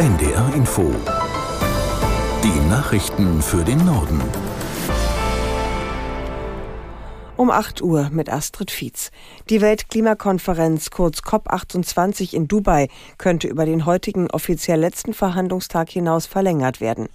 NDR Info. Die Nachrichten für den Norden. Um 8 Uhr mit Astrid Fietz. Die Weltklimakonferenz, kurz COP28 in Dubai, könnte über den heutigen offiziell letzten Verhandlungstag hinaus verlängert werden.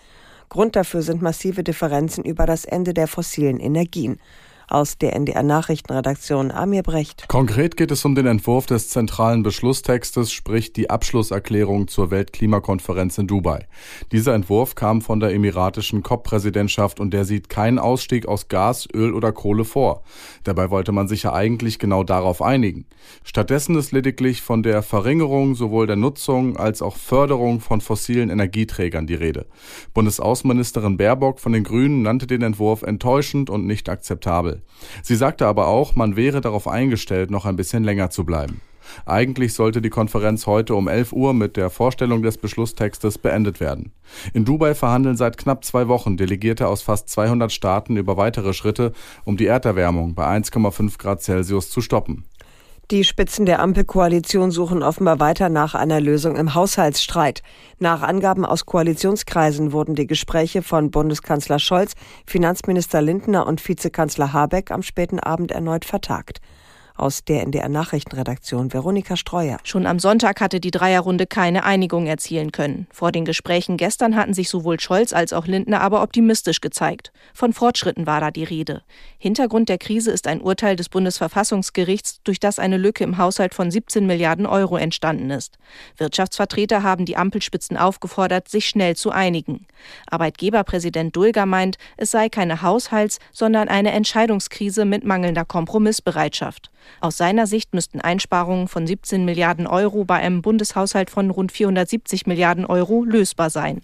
Grund dafür sind massive Differenzen über das Ende der fossilen Energien. Aus der NDR Nachrichtenredaktion Amir Brecht. Konkret geht es um den Entwurf des zentralen Beschlusstextes, sprich die Abschlusserklärung zur Weltklimakonferenz in Dubai. Dieser Entwurf kam von der emiratischen COP-Präsidentschaft und der sieht keinen Ausstieg aus Gas, Öl oder Kohle vor. Dabei wollte man sich ja eigentlich genau darauf einigen. Stattdessen ist lediglich von der Verringerung sowohl der Nutzung als auch Förderung von fossilen Energieträgern die Rede. Bundesaußenministerin Baerbock von den Grünen nannte den Entwurf enttäuschend und nicht akzeptabel. Sie sagte aber auch, man wäre darauf eingestellt, noch ein bisschen länger zu bleiben. Eigentlich sollte die Konferenz heute um 11 Uhr mit der Vorstellung des Beschlusstextes beendet werden. In Dubai verhandeln seit knapp zwei Wochen Delegierte aus fast 200 Staaten über weitere Schritte, um die Erderwärmung bei 1,5 Grad Celsius zu stoppen. Die Spitzen der Ampelkoalition suchen offenbar weiter nach einer Lösung im Haushaltsstreit. Nach Angaben aus Koalitionskreisen wurden die Gespräche von Bundeskanzler Scholz, Finanzminister Lindner und Vizekanzler Habeck am späten Abend erneut vertagt. Aus der NDR Nachrichtenredaktion Veronika Streuer. Schon am Sonntag hatte die Dreierrunde keine Einigung erzielen können. Vor den Gesprächen gestern hatten sich sowohl Scholz als auch Lindner aber optimistisch gezeigt. Von Fortschritten war da die Rede. Hintergrund der Krise ist ein Urteil des Bundesverfassungsgerichts, durch das eine Lücke im Haushalt von 17 Milliarden Euro entstanden ist. Wirtschaftsvertreter haben die Ampelspitzen aufgefordert, sich schnell zu einigen. Arbeitgeberpräsident Dulger meint, es sei keine Haushalts-, sondern eine Entscheidungskrise mit mangelnder Kompromissbereitschaft. Aus seiner Sicht müssten Einsparungen von 17 Milliarden Euro bei einem Bundeshaushalt von rund 470 Milliarden Euro lösbar sein.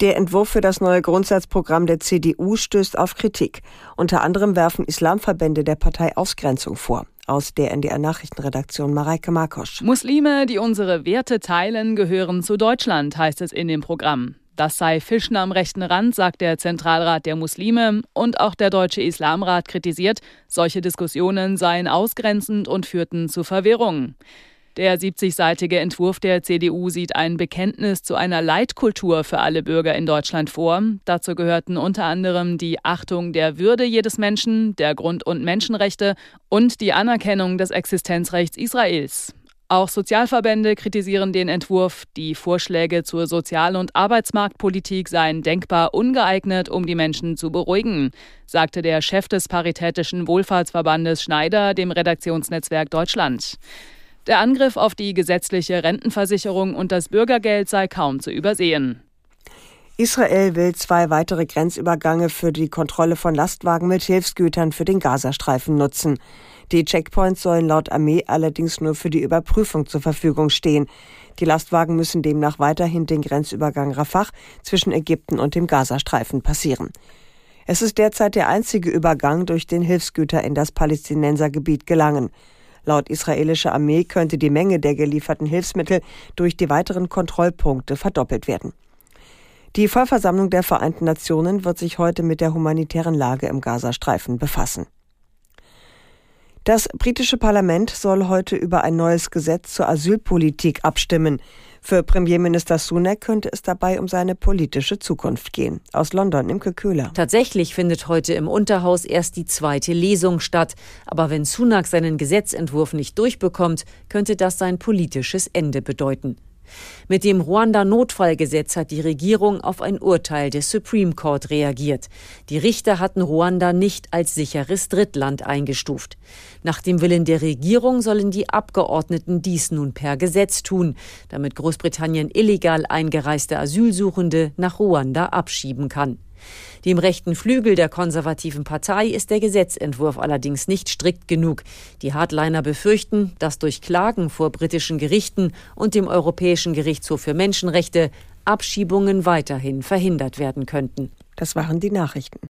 Der Entwurf für das neue Grundsatzprogramm der CDU stößt auf Kritik. Unter anderem werfen Islamverbände der Partei Ausgrenzung vor. Aus der NDR Nachrichtenredaktion Mareike Markosch. Muslime, die unsere Werte teilen, gehören zu Deutschland, heißt es in dem Programm. Das sei Fischen am rechten Rand, sagt der Zentralrat der Muslime. Und auch der Deutsche Islamrat kritisiert, solche Diskussionen seien ausgrenzend und führten zu Verwirrung. Der 70-seitige Entwurf der CDU sieht ein Bekenntnis zu einer Leitkultur für alle Bürger in Deutschland vor. Dazu gehörten unter anderem die Achtung der Würde jedes Menschen, der Grund- und Menschenrechte und die Anerkennung des Existenzrechts Israels. Auch Sozialverbände kritisieren den Entwurf. Die Vorschläge zur Sozial- und Arbeitsmarktpolitik seien denkbar ungeeignet, um die Menschen zu beruhigen, sagte der Chef des Paritätischen Wohlfahrtsverbandes Schneider dem Redaktionsnetzwerk Deutschland. Der Angriff auf die gesetzliche Rentenversicherung und das Bürgergeld sei kaum zu übersehen. Israel will zwei weitere Grenzübergänge für die Kontrolle von Lastwagen mit Hilfsgütern für den Gazastreifen nutzen. Die Checkpoints sollen laut Armee allerdings nur für die Überprüfung zur Verfügung stehen. Die Lastwagen müssen demnach weiterhin den Grenzübergang Rafah zwischen Ägypten und dem Gazastreifen passieren. Es ist derzeit der einzige Übergang, durch den Hilfsgüter in das Palästinensergebiet gelangen. Laut israelischer Armee könnte die Menge der gelieferten Hilfsmittel durch die weiteren Kontrollpunkte verdoppelt werden. Die Vollversammlung der Vereinten Nationen wird sich heute mit der humanitären Lage im Gazastreifen befassen. Das britische Parlament soll heute über ein neues Gesetz zur Asylpolitik abstimmen. Für Premierminister Sunak könnte es dabei um seine politische Zukunft gehen. Aus London, Imke Köhler. Tatsächlich findet heute im Unterhaus erst die zweite Lesung statt. Aber wenn Sunak seinen Gesetzentwurf nicht durchbekommt, könnte das sein politisches Ende bedeuten. Mit dem Ruanda-Notfallgesetz hat die Regierung auf ein Urteil des Supreme Court reagiert. Die Richter hatten Ruanda nicht als sicheres Drittland eingestuft. Nach dem Willen der Regierung sollen die Abgeordneten dies nun per Gesetz tun, damit Großbritannien illegal eingereiste Asylsuchende nach Ruanda abschieben kann. Dem rechten Flügel der konservativen Partei ist der Gesetzentwurf allerdings nicht strikt genug. Die Hardliner befürchten, dass durch Klagen vor britischen Gerichten und dem Europäischen Gerichtshof für Menschenrechte Abschiebungen weiterhin verhindert werden könnten. Das waren die Nachrichten.